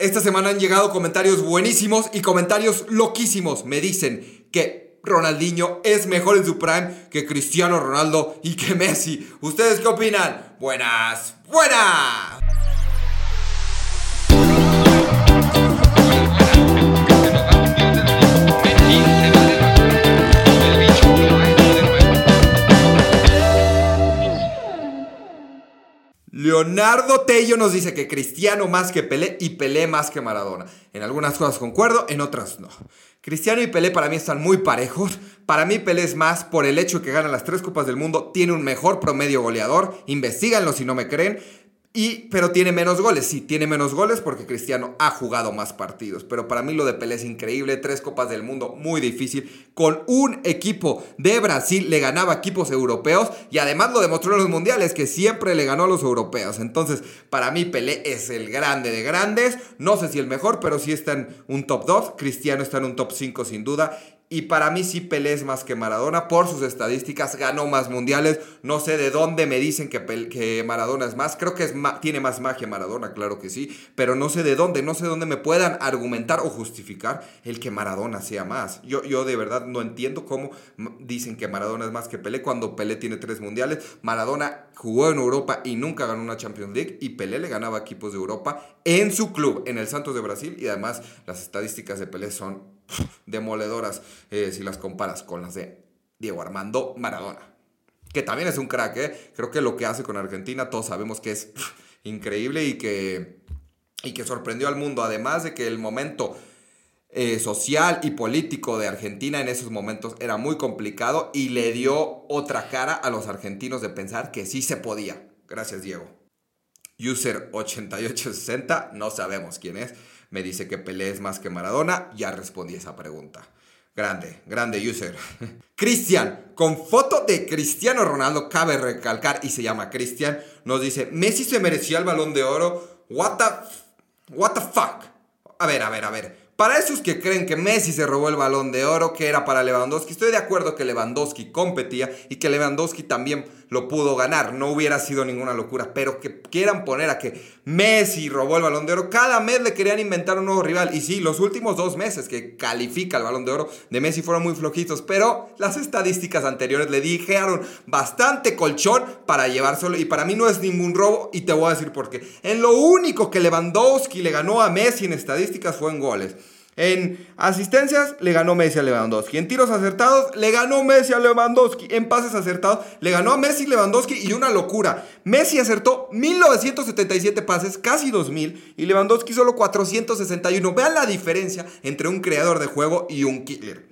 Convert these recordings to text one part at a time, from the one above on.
Esta semana han llegado comentarios buenísimos y comentarios loquísimos. Me dicen que Ronaldinho es mejor en su prime que Cristiano Ronaldo y que Messi. ¿Ustedes qué opinan? Buenas, buenas. Leonardo Tello nos dice que Cristiano más que Pelé y Pelé más que Maradona. En algunas cosas concuerdo, en otras no. Cristiano y Pelé para mí están muy parejos. Para mí Pelé es más por el hecho de que gana las tres Copas del Mundo, tiene un mejor promedio goleador. Investíganlo si no me creen. Y, pero tiene menos goles, sí, tiene menos goles porque Cristiano ha jugado más partidos. Pero para mí lo de Pelé es increíble, tres copas del mundo, muy difícil. Con un equipo de Brasil le ganaba equipos europeos y además lo demostró en los mundiales que siempre le ganó a los europeos. Entonces, para mí Pelé es el grande de grandes. No sé si el mejor, pero sí está en un top 2. Cristiano está en un top 5 sin duda. Y para mí sí Pelé es más que Maradona por sus estadísticas, ganó más mundiales. No sé de dónde me dicen que, que Maradona es más. Creo que es tiene más magia Maradona, claro que sí. Pero no sé de dónde, no sé de dónde me puedan argumentar o justificar el que Maradona sea más. Yo, yo de verdad no entiendo cómo dicen que Maradona es más que Pelé cuando Pelé tiene tres mundiales. Maradona jugó en Europa y nunca ganó una Champions League. Y Pelé le ganaba equipos de Europa en su club, en el Santos de Brasil. Y además las estadísticas de Pelé son demoledoras eh, si las comparas con las de Diego Armando Maradona. Que también es un crack, ¿eh? Creo que lo que hace con Argentina todos sabemos que es increíble y que, y que sorprendió al mundo. Además de que el momento eh, social y político de Argentina en esos momentos era muy complicado y le dio otra cara a los argentinos de pensar que sí se podía. Gracias, Diego. User 8860, no sabemos quién es me dice que Pelé es más que Maradona, ya respondí esa pregunta. Grande, grande user. Cristian, con foto de Cristiano Ronaldo, cabe recalcar, y se llama Cristian, nos dice, Messi se merecía el balón de oro. What the, what the fuck? A ver, a ver, a ver. Para esos que creen que Messi se robó el balón de oro, que era para Lewandowski, estoy de acuerdo que Lewandowski competía y que Lewandowski también lo pudo ganar. No hubiera sido ninguna locura, pero que quieran poner a que Messi robó el balón de oro, cada mes le querían inventar un nuevo rival. Y sí, los últimos dos meses que califica el balón de oro de Messi fueron muy flojitos, pero las estadísticas anteriores le dijeron bastante colchón para llevárselo. Y para mí no es ningún robo, y te voy a decir por qué. En lo único que Lewandowski le ganó a Messi en estadísticas fue en goles. En asistencias le ganó Messi a Lewandowski. En tiros acertados le ganó Messi a Lewandowski. En pases acertados le ganó a Messi Lewandowski y una locura. Messi acertó 1977 pases, casi 2000, y Lewandowski solo 461. Vean la diferencia entre un creador de juego y un killer.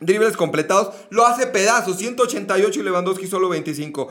Dribles completados, lo hace pedazos, 188 y Lewandowski solo 25.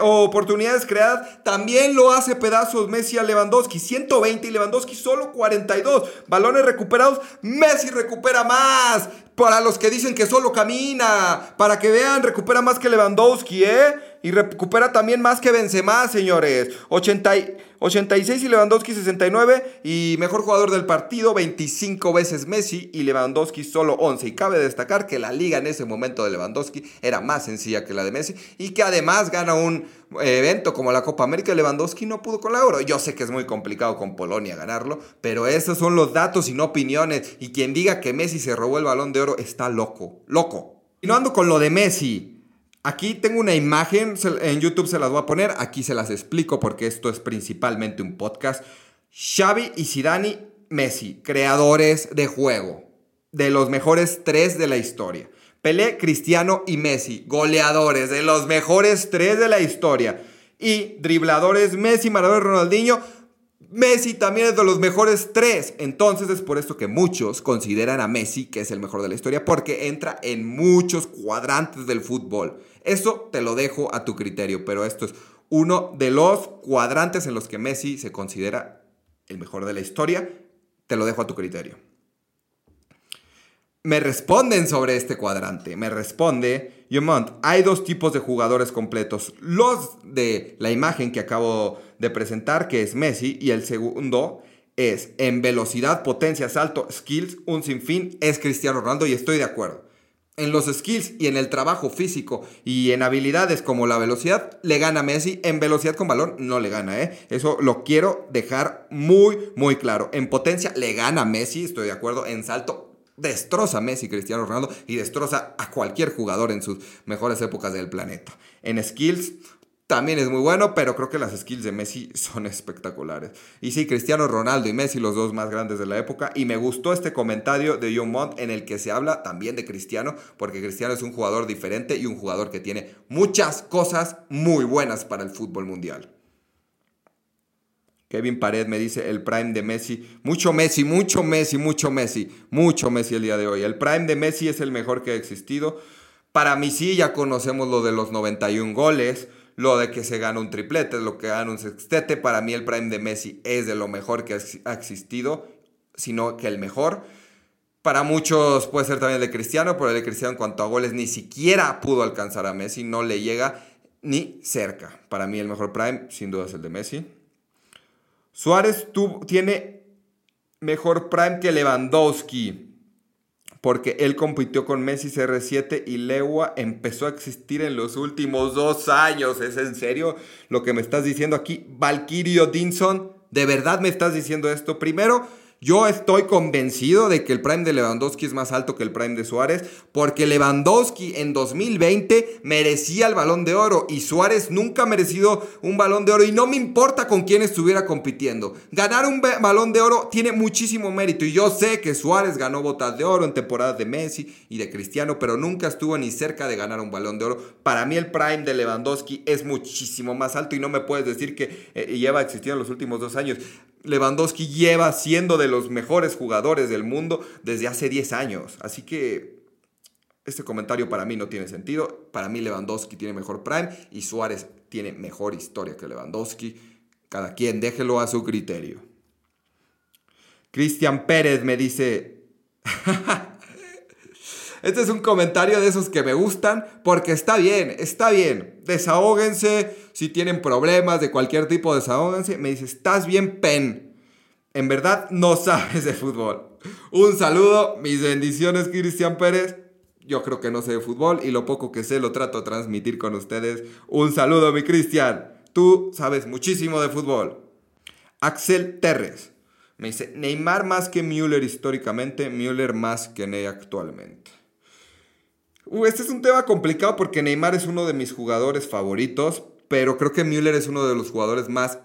oportunidades creadas, también lo hace pedazos Messi a Lewandowski, 120 y Lewandowski solo 42. Balones recuperados, Messi recupera más. Para los que dicen que solo camina, para que vean, recupera más que Lewandowski, ¿eh? Y recupera también más que Benzema, señores. 80 86 y Lewandowski 69. Y mejor jugador del partido, 25 veces Messi y Lewandowski solo 11. Y cabe destacar que la liga en ese momento de Lewandowski era más sencilla que la de Messi. Y que además gana un evento como la Copa América. Lewandowski no pudo con la Euro. Yo sé que es muy complicado con Polonia ganarlo. Pero esos son los datos y no opiniones. Y quien diga que Messi se robó el balón de oro está loco. Loco. Y no ando con lo de Messi. Aquí tengo una imagen, en YouTube se las voy a poner, aquí se las explico porque esto es principalmente un podcast. Xavi y Zidane Messi, creadores de juego, de los mejores tres de la historia. Pelé, Cristiano y Messi, goleadores de los mejores tres de la historia. Y dribladores Messi, Maradona Ronaldinho, Messi también es de los mejores tres. Entonces es por esto que muchos consideran a Messi que es el mejor de la historia porque entra en muchos cuadrantes del fútbol. Eso te lo dejo a tu criterio, pero esto es uno de los cuadrantes en los que Messi se considera el mejor de la historia. Te lo dejo a tu criterio. Me responden sobre este cuadrante. Me responde, Yomont, hay dos tipos de jugadores completos. Los de la imagen que acabo de presentar, que es Messi, y el segundo es en velocidad, potencia, salto, skills, un sinfín, es Cristiano Ronaldo y estoy de acuerdo. en los skills y en el trabajo físico y en habilidades como la velocidad, le gana Messi. En velocidad con balón no le gana, ¿eh? Eso lo quiero dejar muy, muy claro. En potencia le gana Messi, estoy de acuerdo. En salto destroza a Messi Cristiano Ronaldo y destroza a cualquier jugador en sus mejores épocas del planeta. En skills, también es muy bueno, pero creo que las skills de Messi son espectaculares. Y sí, Cristiano Ronaldo y Messi, los dos más grandes de la época. Y me gustó este comentario de John Mont en el que se habla también de Cristiano, porque Cristiano es un jugador diferente y un jugador que tiene muchas cosas muy buenas para el fútbol mundial. Kevin Pared me dice el prime de Messi. Mucho Messi, mucho Messi, mucho Messi, mucho Messi el día de hoy. El prime de Messi es el mejor que ha existido. Para mí sí, ya conocemos lo de los 91 goles lo de que se gana un triplete, lo que gana un sextete. Para mí el prime de Messi es de lo mejor que ha existido, sino que el mejor. Para muchos puede ser también el de Cristiano, pero el de Cristiano en cuanto a goles ni siquiera pudo alcanzar a Messi, no le llega ni cerca. Para mí el mejor prime sin duda es el de Messi. Suárez tiene mejor prime que Lewandowski porque él compitió con Messi CR7 y Lewa empezó a existir en los últimos dos años. ¿Es en serio lo que me estás diciendo aquí? Valkyrio Dinson, ¿de verdad me estás diciendo esto? Primero, yo estoy convencido de que el prime de Lewandowski es más alto que el prime de Suárez, porque Lewandowski en 2020 merecía el balón de oro y Suárez nunca ha merecido un balón de oro y no me importa con quién estuviera compitiendo. Ganar un balón de oro tiene muchísimo mérito y yo sé que Suárez ganó botas de oro en temporadas de Messi y de Cristiano, pero nunca estuvo ni cerca de ganar un balón de oro. Para mí el prime de Lewandowski es muchísimo más alto y no me puedes decir que eh, lleva existiendo en los últimos dos años. Lewandowski lleva siendo de los mejores jugadores del mundo desde hace 10 años. Así que este comentario para mí no tiene sentido. Para mí Lewandowski tiene mejor prime y Suárez tiene mejor historia que Lewandowski. Cada quien déjelo a su criterio. Cristian Pérez me dice... Este es un comentario de esos que me gustan porque está bien, está bien. Desahóguense si tienen problemas de cualquier tipo, desahóguense. Me dice, estás bien, Pen. En verdad no sabes de fútbol. Un saludo, mis bendiciones, Cristian Pérez. Yo creo que no sé de fútbol y lo poco que sé lo trato de transmitir con ustedes. Un saludo, mi Cristian. Tú sabes muchísimo de fútbol. Axel Terres. Me dice, Neymar más que Müller históricamente, Müller más que Ney actualmente. Uh, este es un tema complicado porque Neymar es uno de mis jugadores favoritos, pero creo que Müller es uno de los jugadores más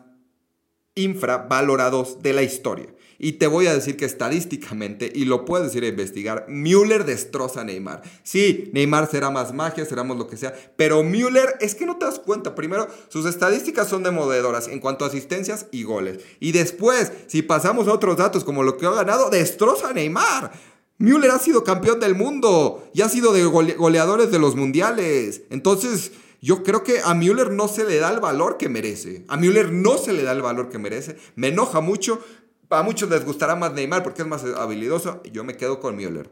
infravalorados de la historia. Y te voy a decir que estadísticamente, y lo puedes ir a investigar, Müller destroza a Neymar. Sí, Neymar será más magia, será más lo que sea, pero Müller es que no te das cuenta. Primero, sus estadísticas son demoledoras en cuanto a asistencias y goles. Y después, si pasamos a otros datos como lo que ha ganado, destroza a Neymar. Müller ha sido campeón del mundo y ha sido de goleadores de los mundiales. Entonces, yo creo que a Müller no se le da el valor que merece. A Müller no se le da el valor que merece. Me enoja mucho. A muchos les gustará más Neymar porque es más habilidoso. Yo me quedo con Müller.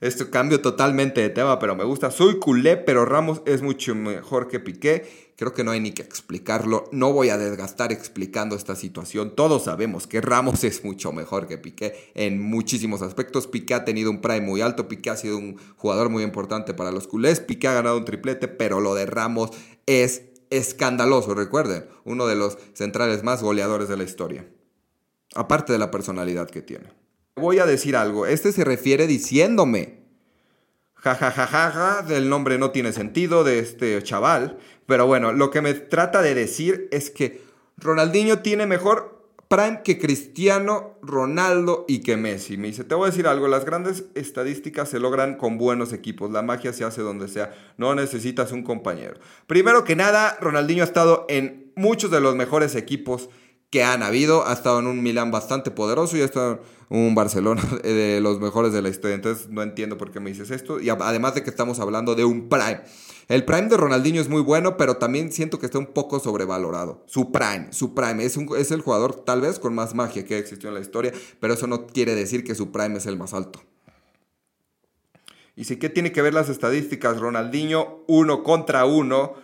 Esto cambio totalmente de tema, pero me gusta. Soy culé, pero Ramos es mucho mejor que Piqué. Creo que no hay ni que explicarlo. No voy a desgastar explicando esta situación. Todos sabemos que Ramos es mucho mejor que Piqué en muchísimos aspectos. Piqué ha tenido un prime muy alto. Piqué ha sido un jugador muy importante para los culés. Piqué ha ganado un triplete, pero lo de Ramos es escandaloso. Recuerden, uno de los centrales más goleadores de la historia. Aparte de la personalidad que tiene voy a decir algo. Este se refiere diciéndome. Ja, ja, ja, ja, ja, el nombre no tiene sentido de este chaval. Pero bueno, lo que me trata de decir es que Ronaldinho tiene mejor prime que Cristiano, Ronaldo y que Messi. Me dice, te voy a decir algo, las grandes estadísticas se logran con buenos equipos. La magia se hace donde sea. No necesitas un compañero. Primero que nada, Ronaldinho ha estado en muchos de los mejores equipos que han habido. Ha estado en un Milan bastante poderoso y ha estado en un Barcelona de los mejores de la historia. Entonces no entiendo por qué me dices esto. Y además de que estamos hablando de un prime. El prime de Ronaldinho es muy bueno, pero también siento que está un poco sobrevalorado. Su prime, su prime. Es, es el jugador tal vez con más magia que existió en la historia, pero eso no quiere decir que su prime es el más alto. Y si qué tiene que ver las estadísticas, Ronaldinho uno contra uno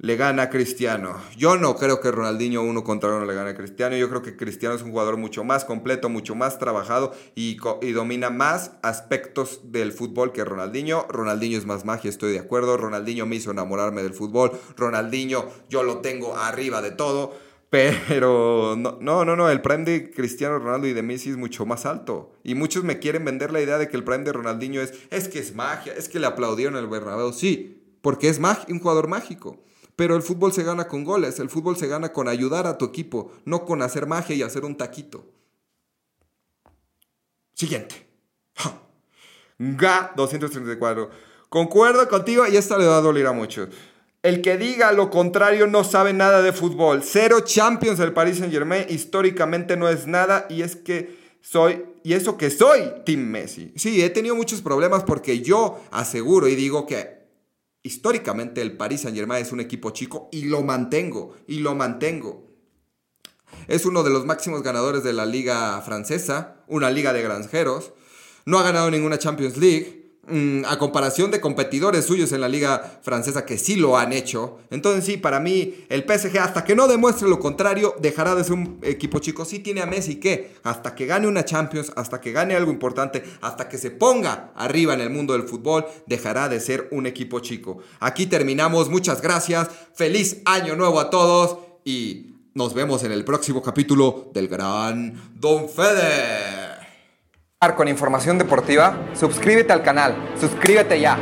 le gana a Cristiano. Yo no creo que Ronaldinho uno contra uno le gane a Cristiano. Yo creo que Cristiano es un jugador mucho más completo, mucho más trabajado y, y, domina más aspectos del fútbol que Ronaldinho. Ronaldinho es más magia, estoy de acuerdo. Ronaldinho me hizo enamorarme del fútbol. Ronaldinho yo lo tengo arriba de todo. Pero no, no, no, no, el prime de Cristiano Ronaldo y de Messi es mucho más alto. Y muchos me quieren vender la idea de que el prime de Ronaldinho es, es que es magia, es que le aplaudieron el Bernabéu. Sí, porque es un jugador mágico. Pero el fútbol se gana con goles, el fútbol se gana con ayudar a tu equipo, no con hacer magia y hacer un taquito. Siguiente. GA 234. Concuerdo contigo y esta le va a doler a muchos. El que diga lo contrario no sabe nada de fútbol. Cero Champions del Paris Saint Germain históricamente no es nada y es que soy, y eso que soy Team Messi. Sí, he tenido muchos problemas porque yo aseguro y digo que históricamente el Paris Saint Germain es un equipo chico y lo mantengo, y lo mantengo. Es uno de los máximos ganadores de la liga francesa, una liga de granjeros. No ha ganado ninguna Champions League. Mm, a comparación de competidores suyos en la liga francesa que sí lo han hecho. Entonces sí, para mí el PSG hasta que no demuestre lo contrario dejará de ser un equipo chico. Sí tiene a Messi que hasta que gane una Champions, hasta que gane algo importante, hasta que se ponga arriba en el mundo del fútbol, dejará de ser un equipo chico. Aquí terminamos, muchas gracias, feliz año nuevo a todos y nos vemos en el próximo capítulo del Gran Don Fede. Con información deportiva, suscríbete al canal, suscríbete ya.